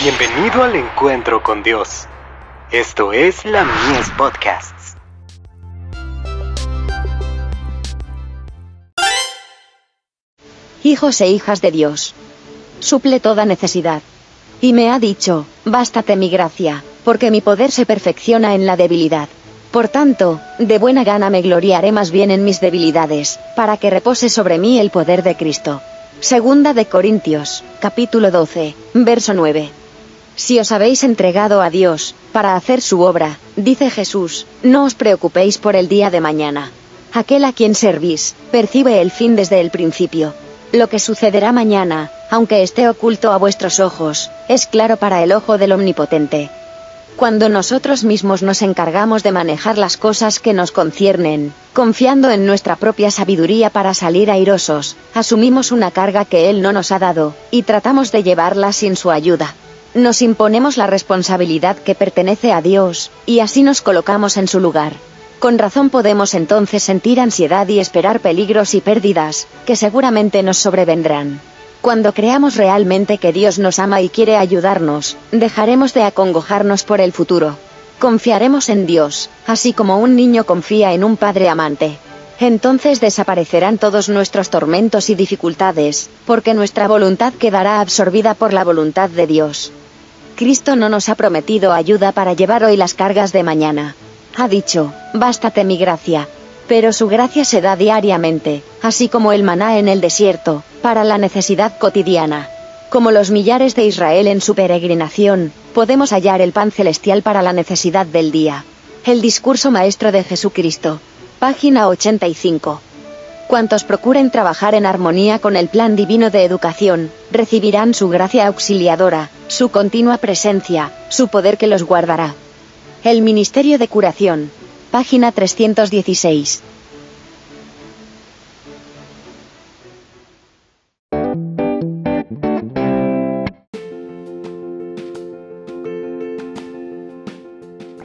Bienvenido al encuentro con Dios. Esto es la Mies Podcasts. Hijos e hijas de Dios. Suple toda necesidad. Y me ha dicho, bástate mi gracia, porque mi poder se perfecciona en la debilidad. Por tanto, de buena gana me gloriaré más bien en mis debilidades, para que repose sobre mí el poder de Cristo. Segunda de Corintios, capítulo 12, verso 9. Si os habéis entregado a Dios, para hacer su obra, dice Jesús, no os preocupéis por el día de mañana. Aquel a quien servís, percibe el fin desde el principio. Lo que sucederá mañana, aunque esté oculto a vuestros ojos, es claro para el ojo del Omnipotente. Cuando nosotros mismos nos encargamos de manejar las cosas que nos conciernen, confiando en nuestra propia sabiduría para salir airosos, asumimos una carga que Él no nos ha dado, y tratamos de llevarla sin su ayuda. Nos imponemos la responsabilidad que pertenece a Dios, y así nos colocamos en su lugar. Con razón podemos entonces sentir ansiedad y esperar peligros y pérdidas, que seguramente nos sobrevendrán. Cuando creamos realmente que Dios nos ama y quiere ayudarnos, dejaremos de acongojarnos por el futuro. Confiaremos en Dios, así como un niño confía en un padre amante. Entonces desaparecerán todos nuestros tormentos y dificultades, porque nuestra voluntad quedará absorbida por la voluntad de Dios. Cristo no nos ha prometido ayuda para llevar hoy las cargas de mañana. Ha dicho, bástate mi gracia, pero su gracia se da diariamente, así como el maná en el desierto, para la necesidad cotidiana. Como los millares de Israel en su peregrinación, podemos hallar el pan celestial para la necesidad del día. El discurso maestro de Jesucristo. Página 85. Cuantos procuren trabajar en armonía con el plan divino de educación, recibirán su gracia auxiliadora, su continua presencia, su poder que los guardará. El Ministerio de Curación, Página 316.